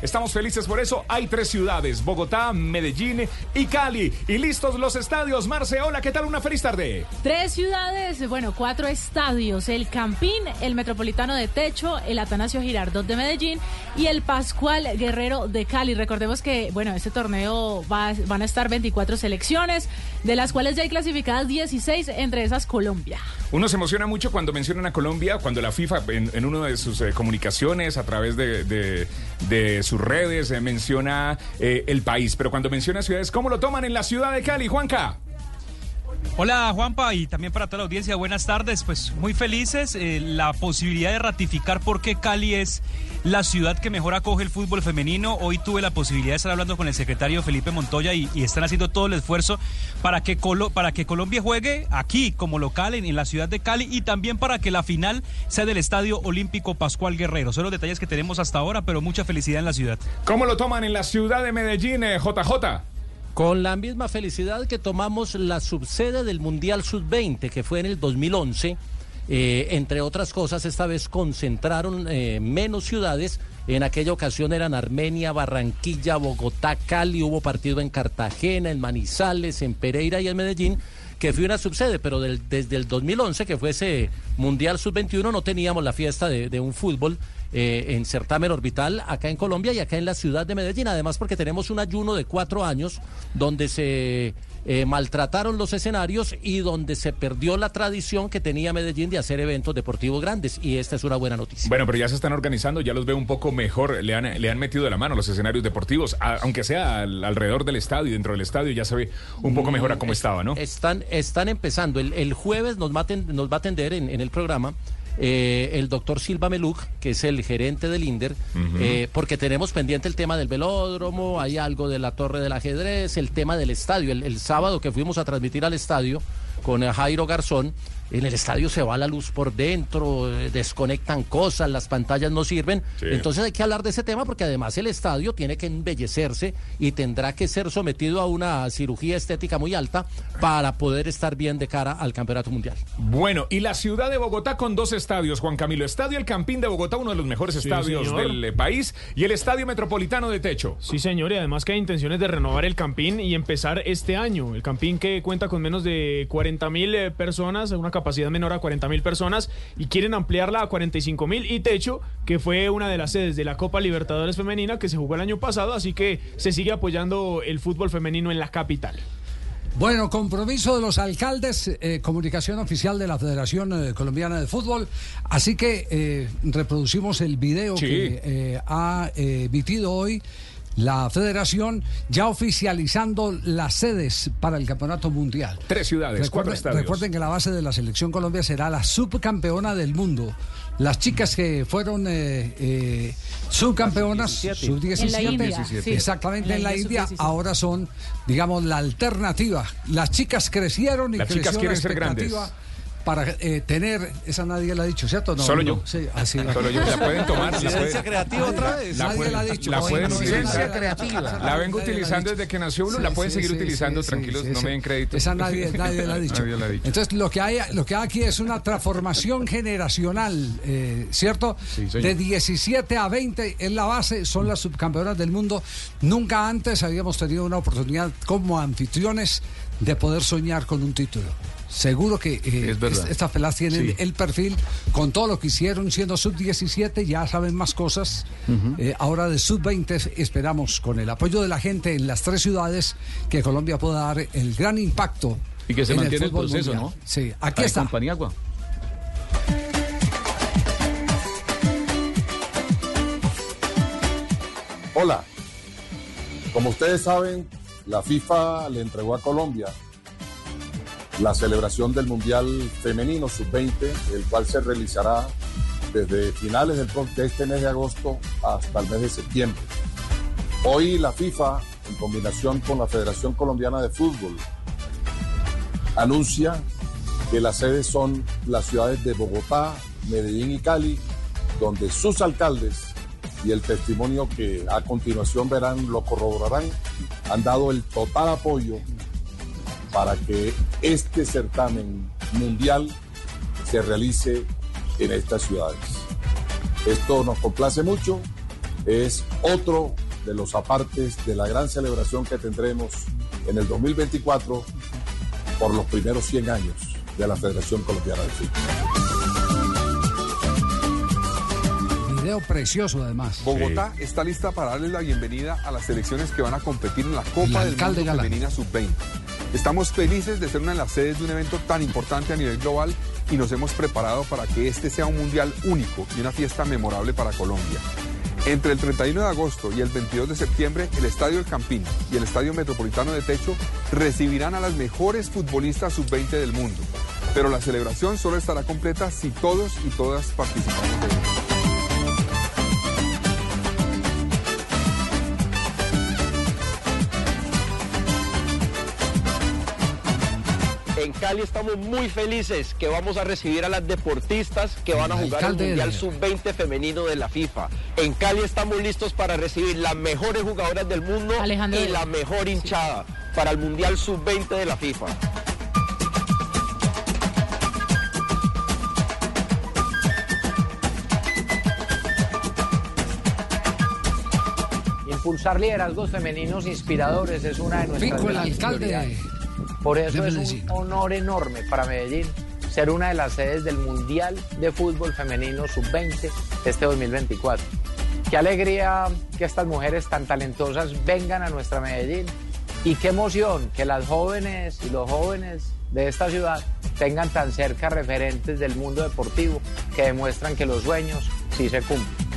Estamos felices por eso. Hay tres ciudades, Bogotá, Medellín y Cali. Y listos los estadios. Marce, hola, ¿qué tal? Una feliz tarde. Tres ciudades, bueno, cuatro estadios. El Campín, el Metropolitano de Techo, el Atanasio Girardot de Medellín y el Pascual Guerrero de Cali. Recordemos que, bueno, este torneo va, van a estar 24 selecciones, de las cuales ya hay clasificadas 16, entre esas Colombia. Uno se emociona mucho cuando mencionan a Colombia, cuando la FIFA en, en una de sus eh, comunicaciones a través de, de de sus redes, eh, menciona eh, el país, pero cuando menciona ciudades, ¿cómo lo toman en la ciudad de Cali, Juanca? Hola Juanpa y también para toda la audiencia, buenas tardes. Pues muy felices, eh, la posibilidad de ratificar por qué Cali es la ciudad que mejor acoge el fútbol femenino. Hoy tuve la posibilidad de estar hablando con el secretario Felipe Montoya y, están haciendo todo el esfuerzo para que, para que Colombia juegue aquí como local en, la ciudad de Cali y también para que la final sea del Estadio Olímpico Pascual Guerrero. Son los detalles que tenemos hasta ahora, pero mucha felicidad en la ciudad. ¿Cómo lo toman en la ciudad de Medellín, JJ? Con la misma felicidad que tomamos la subsede del Mundial Sub-20, que fue en el 2011, eh, entre otras cosas, esta vez concentraron eh, menos ciudades. En aquella ocasión eran Armenia, Barranquilla, Bogotá, Cali, hubo partido en Cartagena, en Manizales, en Pereira y en Medellín que fue una subsede, pero desde el 2011, que fue ese Mundial Sub-21, no teníamos la fiesta de un fútbol eh, en certamen orbital acá en Colombia y acá en la ciudad de Medellín. Además porque tenemos un ayuno de cuatro años donde se eh, maltrataron los escenarios y donde se perdió la tradición que tenía Medellín de hacer eventos deportivos grandes. Y esta es una buena noticia. Bueno, pero ya se están organizando, ya los veo un poco mejor. Le han, le han metido de la mano los escenarios deportivos, aunque sea alrededor del estadio, dentro del estadio, ya se ve un poco mejor a cómo estaba, ¿no? Están, están empezando. El, jueves nos, maten, nos va a atender en, en el programa eh, el doctor Silva Meluc, que es el gerente del INDER, eh, porque tenemos pendiente el tema del velódromo, hay algo de la torre del ajedrez, el tema del estadio. El, el sábado que fuimos a transmitir al estadio con Jairo Garzón, en el estadio se va la luz por dentro, eh, desconectan cosas, las pantallas no sirven. Entonces hay que hablar de ese tema porque además el estadio tiene que embellecerse y tendrá que ser sometido a una cirugía estética muy alta para poder estar bien de cara al Campeonato Mundial. Bueno, y la ciudad de Bogotá con dos estadios, Juan Camilo. Estadio El Campín de Bogotá, uno de los mejores estadios del eh, país, y el Estadio Metropolitano de Techo. Sí, señor, y además que hay intenciones de renovar el Campín y empezar este año. El Campín que cuenta con menos de 40 mil eh, personas, una capacidad menor a 40 mil personas y quieren ampliarla a 45 mil y techo, que fue una de las sedes de la Copa Libertadores Femenina que se jugó el año pasado, así que se sigue apoyando el fútbol femenino en la capital. Bueno, compromiso de los alcaldes, eh, comunicación oficial de la Federación eh, Colombiana de Fútbol. Así que eh, reproducimos el video que ha emitido hoy la federación ya oficializando las sedes para el campeonato mundial. Tres ciudades, recuerden, cuatro estadios. Recuerden que la base de la selección Colombia será la subcampeona del mundo. Las chicas que fueron eh, eh, subcampeonas, sub-17, exactamente en la, India, ahora son, digamos, la alternativa. Las chicas crecieron y las chicas quieren ser grandes para eh, tener, esa nadie la ha dicho, ¿cierto? No, Solo yo. Sí, así. Solo yo. La pueden tomar. Licencia creativa otra vez. La nadie la ha dicho. La pueden creativa. La vengo utilizando desde que nació uno, la pueden seguir utilizando, tranquilos, no me den crédito. Esa nadie, nadie la ha dicho. Nadie la ha dicho. Entonces, lo que hay, lo que hay aquí es una transformación generacional, eh, ¿cierto? De 17 a 20 en la base, son las subcampeonas del mundo. Nunca antes habíamos tenido una oportunidad como anfitriones de poder soñar con un título. Seguro que eh, estas pelas tienen el perfil con todo lo que hicieron siendo sub-17, ya saben más cosas. Eh, ahora de sub-20 esperamos con el apoyo de la gente en las tres ciudades que Colombia pueda dar el gran impacto. Y que se mantiene el, proceso, ¿no? Sí, aquí está. Paniagua. Hola, como ustedes saben, la FIFA le entregó a Colombia la celebración del Mundial Femenino Sub-20, el cual se realizará desde finales del, de este mes de agosto hasta el mes de septiembre. Hoy la FIFA, en combinación con la Federación Colombiana de Fútbol, anuncia que las sedes son las ciudades de Bogotá, Medellín y Cali, donde sus alcaldes y el testimonio que a continuación verán lo corroborarán, han dado el total apoyo para que este certamen mundial se realice en estas ciudades. Esto nos complace mucho es otro de los apartes de la gran celebración que tendremos en el 2024 por los primeros 100 años de la Federación Colombiana de Fútbol. Video precioso además. Bogotá está lista para darle la bienvenida a las selecciones que van a competir en la Copa del Mundo Femenina Sub-20. Estamos felices de ser una de las sedes de un evento tan importante a nivel global y nos hemos preparado para que este sea un mundial único y una fiesta memorable para Colombia. Entre el 31 de agosto y el 22 de septiembre, el Estadio El Campín y el Estadio Metropolitano de Techo recibirán a las mejores futbolistas sub-20 del mundo. Pero la celebración solo estará completa si todos y todas participamos de ella. En Cali estamos muy felices que vamos a recibir a las deportistas que van a jugar el Mundial Sub-20 femenino de la FIFA. En Cali estamos listos para recibir las mejores jugadoras del mundo y la mejor hinchada para el Mundial Sub-20 de la FIFA. Impulsar liderazgos femeninos inspiradores es una de nuestras el alcalde por eso es un honor enorme para Medellín ser una de las sedes del Mundial de Fútbol Femenino Sub-20 este 2024. Qué alegría que estas mujeres tan talentosas vengan a nuestra Medellín y qué emoción que las jóvenes y los jóvenes de esta ciudad tengan tan cerca referentes del mundo deportivo que demuestran que los sueños sí se cumplen.